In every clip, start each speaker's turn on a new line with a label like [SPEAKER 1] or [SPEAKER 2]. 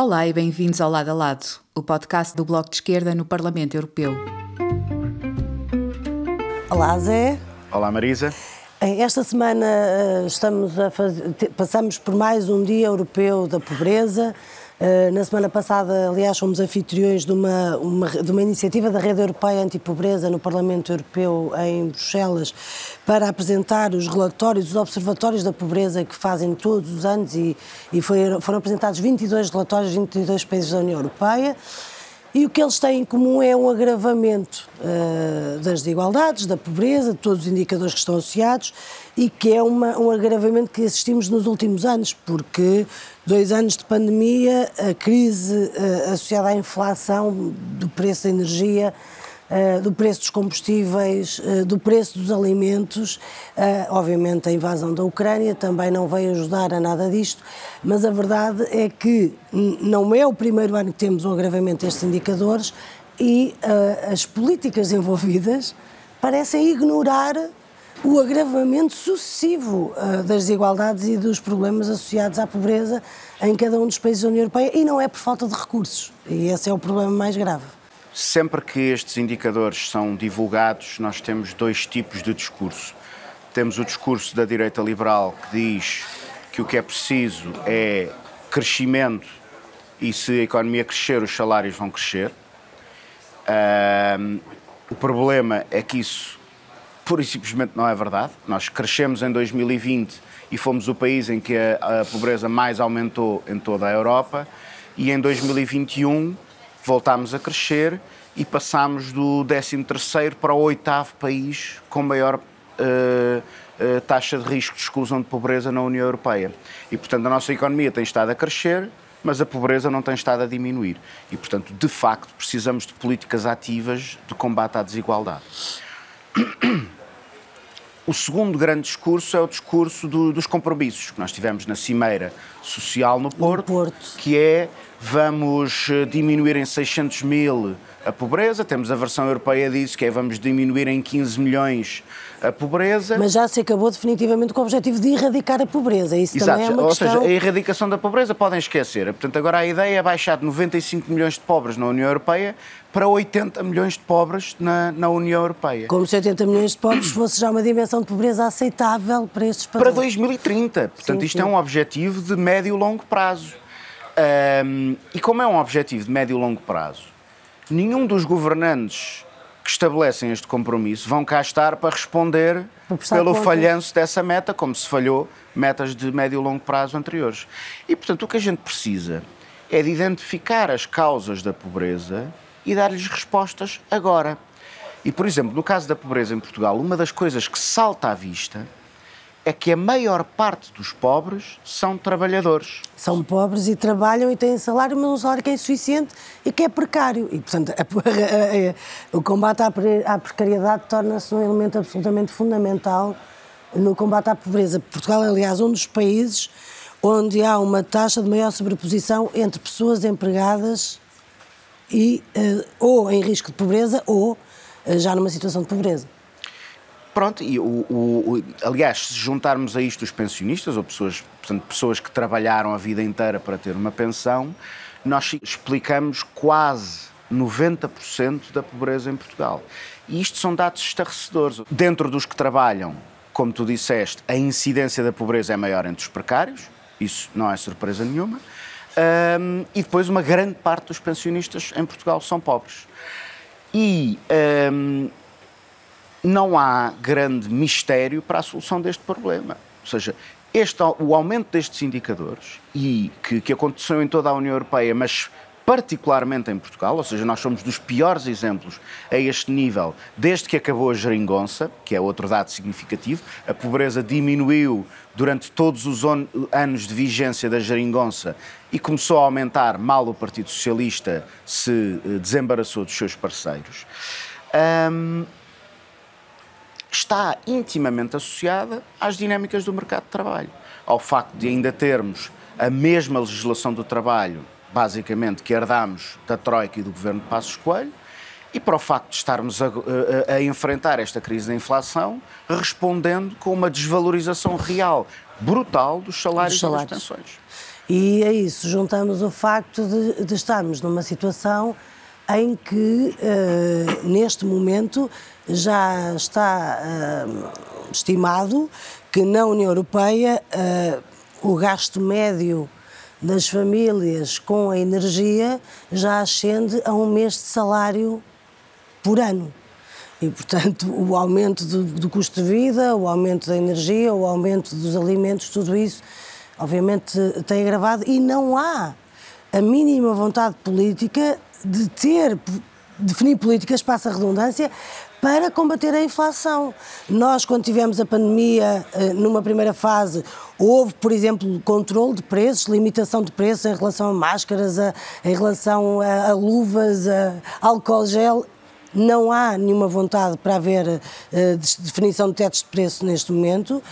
[SPEAKER 1] Olá e bem-vindos ao Lado a Lado, o podcast do Bloco de Esquerda no Parlamento Europeu.
[SPEAKER 2] Olá, Zé.
[SPEAKER 3] Olá, Marisa.
[SPEAKER 2] Esta semana eh, estamos a fazer, passamos por mais um Dia Europeu da Pobreza. Eh, na semana passada, aliás, fomos anfitriões de uma, uma, de uma iniciativa da Rede Europeia Antipobreza no Parlamento Europeu em Bruxelas para apresentar os relatórios, os observatórios da pobreza que fazem todos os anos e, e foi, foram apresentados 22 relatórios de 22 países da União Europeia. E o que eles têm em comum é um agravamento uh, das desigualdades, da pobreza, de todos os indicadores que estão associados e que é uma, um agravamento que assistimos nos últimos anos, porque dois anos de pandemia, a crise uh, associada à inflação do preço da energia, Uh, do preço dos combustíveis, uh, do preço dos alimentos. Uh, obviamente, a invasão da Ucrânia também não veio ajudar a nada disto, mas a verdade é que não é o primeiro ano que temos um agravamento destes indicadores e as políticas envolvidas parecem ignorar o agravamento sucessivo das desigualdades e dos problemas associados à pobreza em cada um dos países da União Europeia e não é por falta de recursos. E esse é o problema mais grave.
[SPEAKER 3] Sempre que estes indicadores são divulgados, nós temos dois tipos de discurso. Temos o discurso da direita liberal que diz que o que é preciso é crescimento e se a economia crescer, os salários vão crescer. Um, o problema é que isso pura e simplesmente não é verdade. Nós crescemos em 2020 e fomos o país em que a, a pobreza mais aumentou em toda a Europa e em 2021 voltámos a crescer e passámos do 13º para o oitavo país com maior uh, uh, taxa de risco de exclusão de pobreza na União Europeia. E, portanto, a nossa economia tem estado a crescer, mas a pobreza não tem estado a diminuir. E, portanto, de facto, precisamos de políticas ativas de combate à desigualdade. O segundo grande discurso é o discurso do, dos compromissos que nós tivemos na Cimeira Social no Porto, no Porto, que é vamos eh, diminuir em 600 mil a pobreza, temos a versão europeia disso, que é vamos diminuir em 15 milhões a pobreza.
[SPEAKER 2] Mas já se acabou definitivamente com o objetivo de erradicar a pobreza, isso
[SPEAKER 3] Exato.
[SPEAKER 2] também é uma
[SPEAKER 3] Ou
[SPEAKER 2] questão...
[SPEAKER 3] seja, a erradicação da pobreza podem esquecer. Portanto, agora a ideia é baixar de 95 milhões de pobres na União Europeia para 80 milhões de pobres na, na União Europeia.
[SPEAKER 2] Como se 80 milhões de pobres fosse já uma dimensão de pobreza aceitável para estes países.
[SPEAKER 3] Para 2030. Portanto, sim, isto é sim. é um objetivo de médio e longo prazo. Um, e como é um objetivo de médio e longo prazo, nenhum dos governantes que estabelecem este compromisso vão cá estar para responder pelo falhanço dessa meta, como se falhou metas de médio e longo prazo anteriores. E, portanto, o que a gente precisa é de identificar as causas da pobreza e dar-lhes respostas agora. E, por exemplo, no caso da pobreza em Portugal, uma das coisas que salta à vista é que a maior parte dos pobres são trabalhadores.
[SPEAKER 2] São pobres e trabalham e têm salário, mas um salário que é insuficiente e que é precário. E, portanto, a, a, a, o combate à precariedade torna-se um elemento absolutamente fundamental no combate à pobreza. Portugal aliás, um dos países onde há uma taxa de maior sobreposição entre pessoas empregadas e uh, ou em risco de pobreza ou uh, já numa situação de pobreza.
[SPEAKER 3] Pronto, e o, o, o, aliás, se juntarmos a isto os pensionistas, ou pessoas, portanto, pessoas que trabalharam a vida inteira para ter uma pensão, nós explicamos quase 90% da pobreza em Portugal. E isto são dados estarrecedores. Dentro dos que trabalham, como tu disseste, a incidência da pobreza é maior entre os precários, isso não é surpresa nenhuma. Um, e depois uma grande parte dos pensionistas em Portugal são pobres. E um, não há grande mistério para a solução deste problema. Ou seja, este, o aumento destes indicadores, e que, que aconteceu em toda a União Europeia, mas particularmente em Portugal, ou seja, nós somos dos piores exemplos a este nível desde que acabou a geringonça, que é outro dado significativo. A pobreza diminuiu durante todos os anos de vigência da geringonça e começou a aumentar mal o Partido Socialista se eh, desembaraçou dos seus parceiros. Um, está intimamente associada às dinâmicas do mercado de trabalho, ao facto de ainda termos a mesma legislação do trabalho, basicamente, que herdámos da Troika e do governo de Passos Coelho, e para o facto de estarmos a, a, a, enfrentar esta crise da inflação, respondendo com uma desvalorização real brutal dos salários, dos salários. e das pensões.
[SPEAKER 2] E a isso juntamos o facto de, de estarmos numa situação em que, uh, neste momento, já está uh, estimado que na União Europeia uh, o gasto médio das famílias com a energia já ascende a um mês de salário por ano. E, portanto, o aumento do, do, custo de vida, o aumento da energia, o aumento dos alimentos, tudo isso, obviamente, tem agravado e não há a mínima vontade política de ter, definir políticas, passa a redundância, para combater a inflação. Nós, quando tivemos a pandemia, eh, numa primeira fase, houve, por exemplo, controle de preços, limitação de preços em relação a máscaras, a, em relação a, a luvas, a álcool gel não há nenhuma vontade para haver uh, definição de tetos de preço neste momento.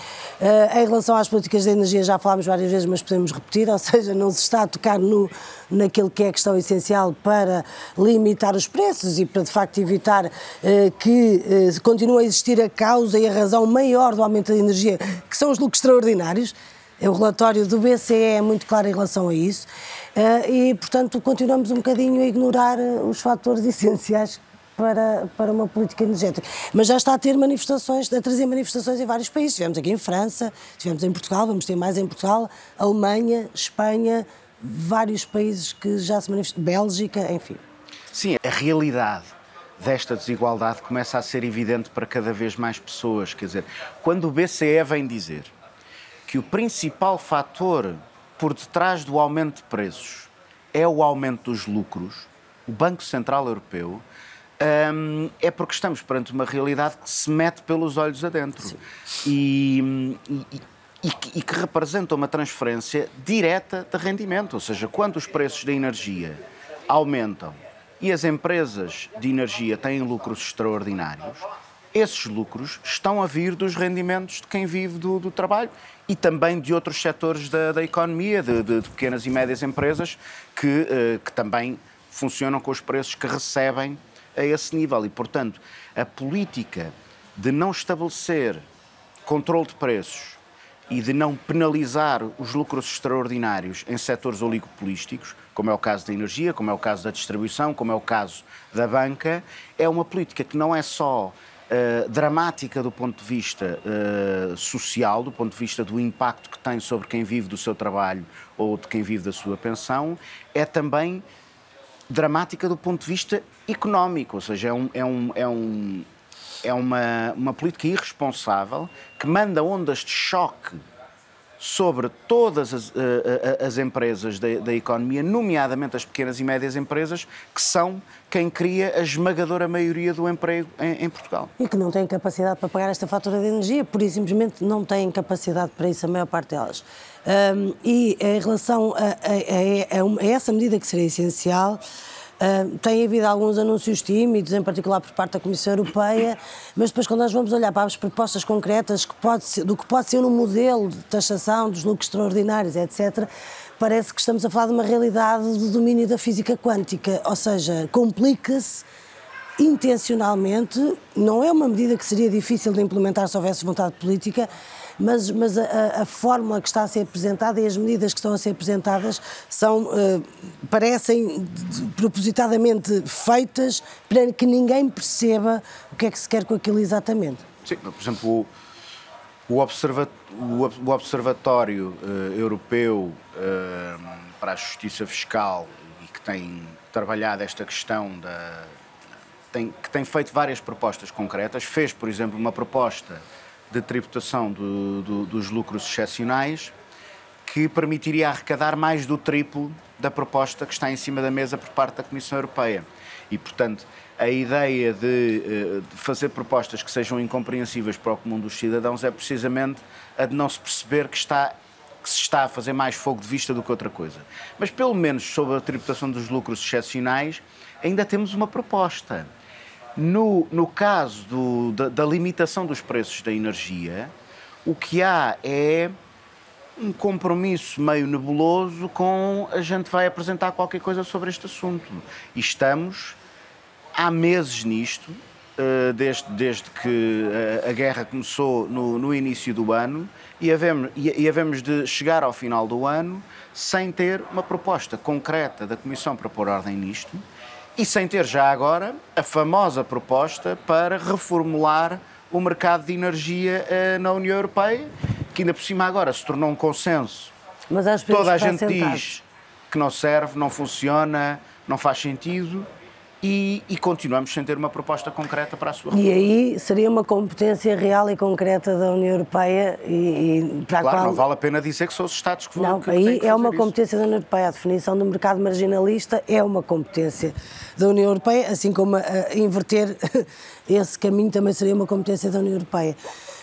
[SPEAKER 2] Uh, em relação às políticas de energia, já falámos várias vezes, mas podemos repetir, ou seja, não se está a tocar no, naquilo que é a questão essencial para limitar os preços e para, de facto, evitar uh, que continue a existir a causa e a razão maior do aumento da energia, que são os lucros extraordinários. O relatório do BCE é muito claro em relação a isso e, portanto, continuamos um bocadinho a ignorar os fatores essenciais para, para uma política energética. Mas já está a ter manifestações, a trazer manifestações em vários países. Tivemos aqui em França, tivemos em Portugal, vamos ter mais em Portugal, Alemanha, Espanha, vários países que já se manifestam, Bélgica, enfim.
[SPEAKER 3] Sim, a realidade desta desigualdade começa a ser evidente para cada vez mais pessoas. Quer dizer, quando o BCE vem dizer que o principal fator por detrás do aumento de preços é o aumento dos lucros, o Banco Central Europeu um, é porque estamos perante uma realidade que se mete pelos olhos adentro. E, e, e, que, e, que, representa uma transferência direta de rendimento, ou seja, quando os preços da energia aumentam e as empresas de energia têm lucros extraordinários, esses lucros estão a vir dos rendimentos de quem vive do, do trabalho e também de outros setores da, da economia, de, de, de, pequenas e médias empresas que, uh, que também funcionam com os preços que recebem a esse nível. E, portanto, a política de não estabelecer controle de preços e de não penalizar os lucros extraordinários em setores oligopolísticos, como é o caso da energia, como é o caso da distribuição, como é o caso da banca, é uma política que não é só uh, dramática do ponto de vista uh, social, do ponto de vista do impacto que tem sobre quem vive do seu trabalho ou de quem vive da sua pensão, é também dramática do ponto de vista económico, ou seja, é, um, é, um, é, um, é uma, uma política irresponsável que manda ondas de choque sobre todas as, uh, as empresas da, da, economia, nomeadamente as pequenas e médias empresas, que são quem cria a esmagadora maioria do emprego em, em Portugal.
[SPEAKER 2] E que não têm capacidade para pagar esta fatura de energia, por simplesmente não têm capacidade para isso, a maior parte delas. Um, e em relação a, a, a, a, essa medida que seria essencial, Uh, tem havido alguns anúncios tímidos, em particular por parte da Comissão Europeia, mas depois, quando nós vamos olhar para as propostas concretas que pode ser, do que pode ser um modelo de taxação dos lucros extraordinários, etc., parece que estamos a falar de uma realidade do domínio da física quântica, ou seja, complica-se intencionalmente, não é uma medida que seria difícil de implementar se houvesse vontade política, mas, mas a, a, fórmula que está a ser apresentada e as medidas que estão a ser apresentadas são, uh, parecem propositadamente feitas para que ninguém perceba o que é que se quer com aquilo exatamente.
[SPEAKER 3] Sim, por exemplo, o, observa, o, Observatório uh, Europeu uh, para a Justiça Fiscal e que tem trabalhado esta questão da. Tem, que tem feito várias propostas concretas, fez, por exemplo, uma proposta de tributação do, do, dos lucros excepcionais que permitiria arrecadar mais do triplo da proposta que está em cima da mesa por parte da Comissão Europeia. E, portanto, a ideia de, eh, de, fazer propostas que sejam incompreensíveis para o comum dos cidadãos é precisamente a de não se perceber que, está, que se está a fazer mais fogo de vista do que outra coisa. Mas, pelo menos, sobre a tributação dos lucros excepcionais, ainda temos uma proposta. No, no caso do, da, da limitação dos preços da energia, o que há é um compromisso meio nebuloso com a gente vai apresentar qualquer coisa sobre este assunto. E estamos há meses nisto uh, desde, desde que a, a guerra começou no, no, início do ano e havemos, e havemos de chegar ao final do ano sem ter uma proposta concreta da Comissão para pôr ordem nisto e sem ter já agora a famosa proposta para reformular o mercado de energia uh, na União Europeia, que ainda por cima agora se tornou um consenso.
[SPEAKER 2] Mas
[SPEAKER 3] Toda a gente sentados. diz que não serve, não funciona, não faz sentido e, e, continuamos sem ter uma proposta concreta para a sua
[SPEAKER 2] E aí seria uma competência real e concreta da União Europeia e, e
[SPEAKER 3] para claro, a qual... não vale a pena dizer que são os Estados que vão
[SPEAKER 2] Não,
[SPEAKER 3] que
[SPEAKER 2] aí
[SPEAKER 3] é
[SPEAKER 2] uma
[SPEAKER 3] isso.
[SPEAKER 2] competência da União Europeia. A definição do mercado marginalista é uma competência da União Europeia, assim como a, a inverter esse caminho também seria uma competência da União Europeia.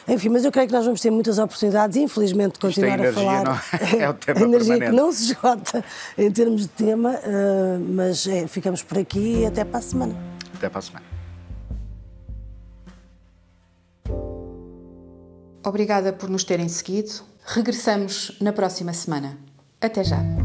[SPEAKER 2] Enfim, mas eu creio que nós vamos ter muitas oportunidades, infelizmente, de continuar
[SPEAKER 3] a,
[SPEAKER 2] a falar.
[SPEAKER 3] Não, é o tema
[SPEAKER 2] a energia
[SPEAKER 3] permanente.
[SPEAKER 2] que não se esgota em termos de tema, uh, mas é, ficamos por aqui e até para a semana.
[SPEAKER 3] Até para a semana.
[SPEAKER 1] Obrigada por nos terem seguido. Regressamos na próxima semana. Até já.